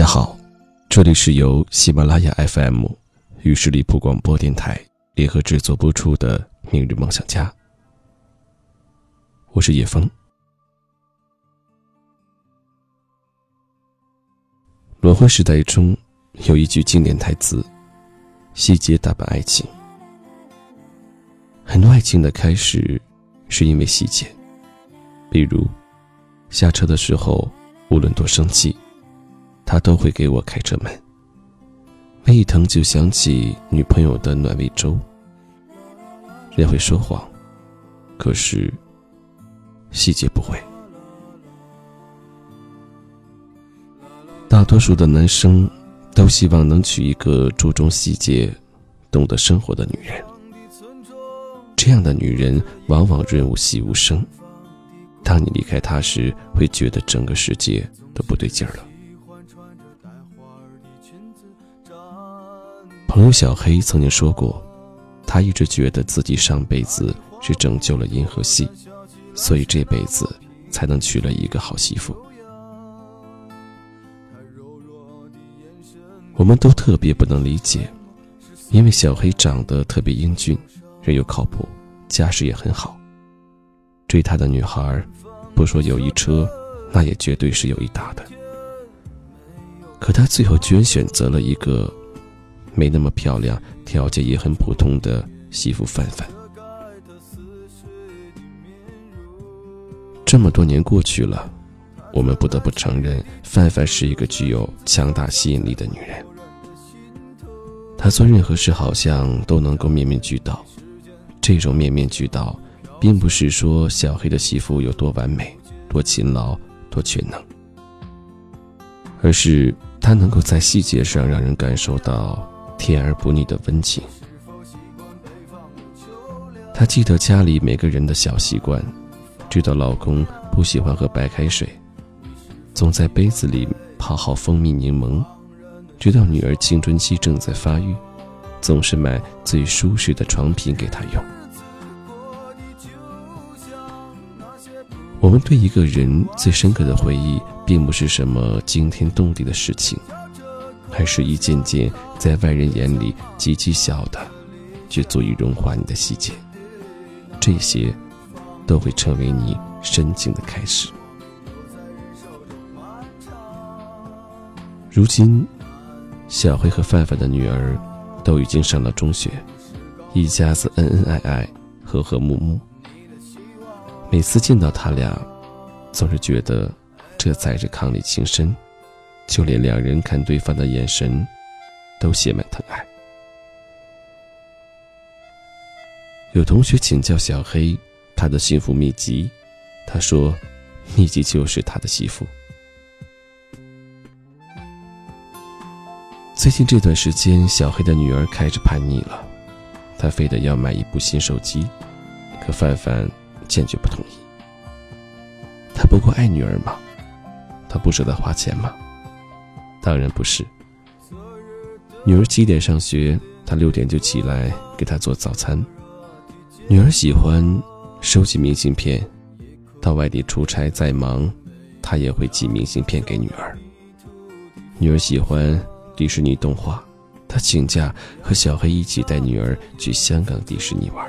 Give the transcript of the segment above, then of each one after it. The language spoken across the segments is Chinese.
大家好，这里是由喜马拉雅 FM 与十里铺广播电台联合制作播出的《明日梦想家》，我是叶枫。轮回时代中有一句经典台词：“细节打败爱情。”很多爱情的开始是因为细节，比如下车的时候，无论多生气。他都会给我开车门。胃疼就想起女朋友的暖胃粥。人会说谎，可是细节不会。大多数的男生都希望能娶一个注重细节、懂得生活的女人。这样的女人往往润物细无声。当你离开她时，会觉得整个世界都不对劲儿了。朋友小黑曾经说过，他一直觉得自己上辈子是拯救了银河系，所以这辈子才能娶了一个好媳妇。我们都特别不能理解，因为小黑长得特别英俊，人又靠谱，家世也很好。追他的女孩，不说有一车，那也绝对是有一打的。可他最后居然选择了一个。没那么漂亮，条件也很普通的媳妇范范。这么多年过去了，我们不得不承认，范范是一个具有强大吸引力的女人。她做任何事好像都能够面面俱到，这种面面俱到，并不是说小黑的媳妇有多完美、多勤劳、多全能，而是她能够在细节上让人感受到。甜而不腻的温情。她记得家里每个人的小习惯，知道老公不喜欢喝白开水，总在杯子里泡好蜂蜜柠檬；知道女儿青春期正在发育，总是买最舒适的床品给她用。我们对一个人最深刻的回忆，并不是什么惊天动地的事情。还是一件件在外人眼里极其小的，却足以融化你的细节。这些，都会成为你深情的开始。如今，小黑和范范的女儿都已经上了中学，一家子恩恩爱爱，和和睦睦。每次见到他俩，总是觉得这才是伉俪情深。就连两人看对方的眼神，都写满疼爱。有同学请教小黑他的幸福秘籍，他说：“秘籍就是他的媳妇。”最近这段时间，小黑的女儿开始叛逆了，他非得要买一部新手机，可范范坚决不同意。他不过爱女儿嘛，他不舍得花钱吗？当然不是。女儿七点上学，他六点就起来给她做早餐。女儿喜欢收集明信片，到外地出差再忙，他也会寄明信片给女儿。女儿喜欢迪士尼动画，他请假和小黑一起带女儿去香港迪士尼玩。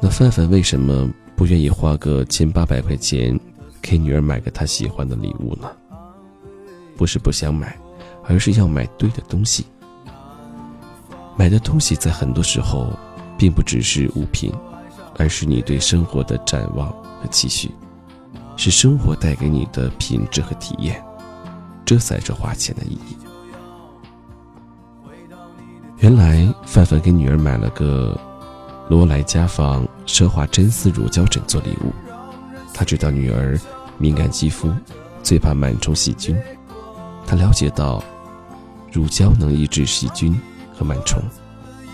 那范范为什么不愿意花个千八百块钱？给女儿买个她喜欢的礼物呢？不是不想买，而是要买对的东西。买的东西在很多时候，并不只是物品，而是你对生活的展望和期许，是生活带给你的品质和体验，这才是花钱的意义。原来范范给女儿买了个罗莱家纺奢华真丝乳胶枕做礼物，他知道女儿。敏感肌肤，最怕螨虫细菌。他了解到，乳胶能抑制细菌和螨虫，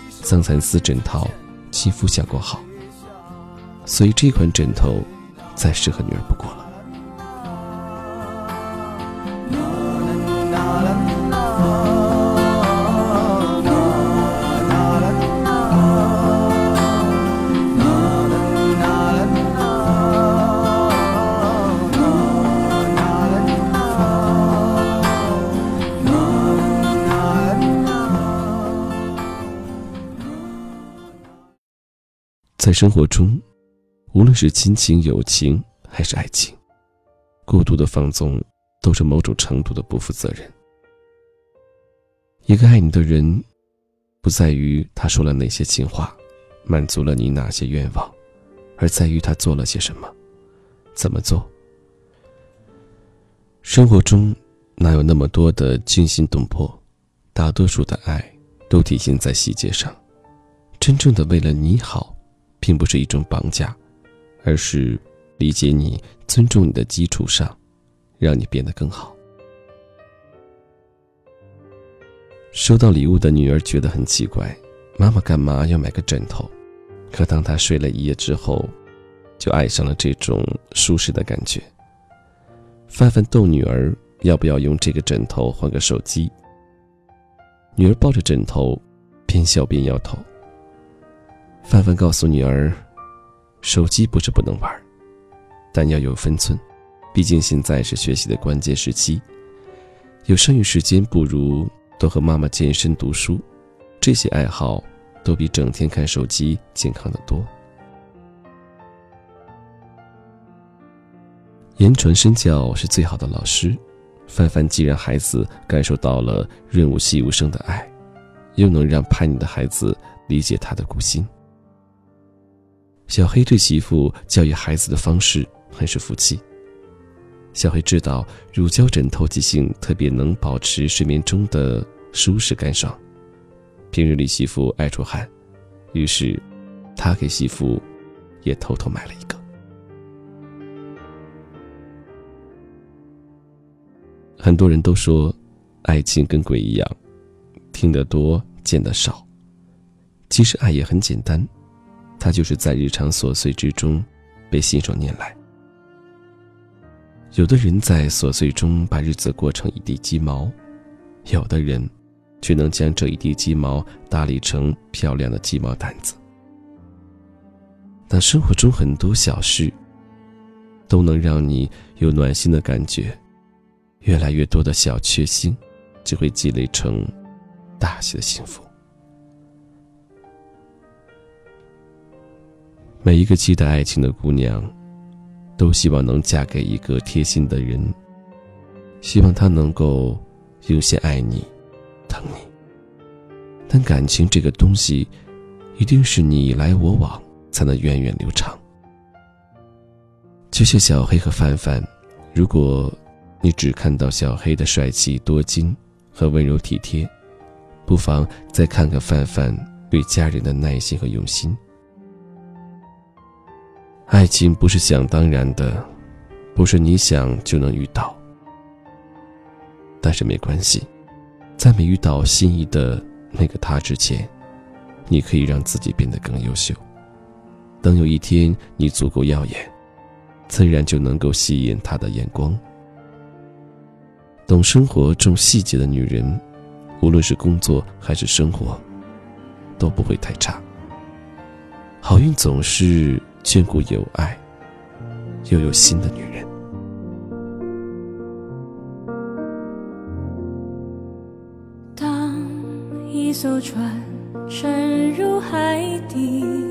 桑蚕丝枕套亲肤效果好，所以这款枕头再适合女儿不过了。在生活中，无论是亲情、友情还是爱情，过度的放纵都是某种程度的不负责任。一个爱你的人，不在于他说了哪些情话，满足了你哪些愿望，而在于他做了些什么，怎么做。生活中哪有那么多的惊心动魄？大多数的爱都体现在细节上。真正的为了你好，并不是一种绑架，而是理解你、尊重你的基础上，让你变得更好。收到礼物的女儿觉得很奇怪，妈妈干嘛要买个枕头？可当她睡了一夜之后，就爱上了这种舒适的感觉。范范逗女儿要不要用这个枕头换个手机？女儿抱着枕头，边笑边摇头。范范告诉女儿：“手机不是不能玩，但要有分寸，毕竟现在是学习的关键时期。有剩余时间，不如多和妈妈健身、读书，这些爱好都比整天看手机健康的多。”言传身教是最好的老师。范范既让孩子感受到了润物细无声的爱，又能让叛逆的孩子理解他的苦心。小黑对媳妇教育孩子的方式很是服气。小黑知道乳胶枕头机性特别能保持睡眠中的舒适干爽，平日里媳妇爱出汗，于是他给媳妇也偷偷买了一个。很多人都说，爱情跟鬼一样，听得多，见得少。其实爱也很简单，它就是在日常琐碎之中，被信手拈来。有的人在琐碎中把日子过成一地鸡毛，有的人，却能将这一地鸡毛打理成漂亮的鸡毛掸子。但生活中很多小事，都能让你有暖心的感觉。越来越多的小确幸，就会积累成大些的幸福。每一个期待爱情的姑娘，都希望能嫁给一个贴心的人，希望他能够优先爱你、疼你。但感情这个东西，一定是你来我往，才能源远流长。就像小黑和范范，如果。你只看到小黑的帅气多金和温柔体贴，不妨再看看范范对家人的耐心和用心。爱情不是想当然的，不是你想就能遇到。但是没关系，在没遇到心仪的那个他之前，你可以让自己变得更优秀。等有一天你足够耀眼，自然就能够吸引他的眼光。懂生活、重细节的女人，无论是工作还是生活，都不会太差。好运总是眷顾有爱又有心的女人。当一艘船沉入海底，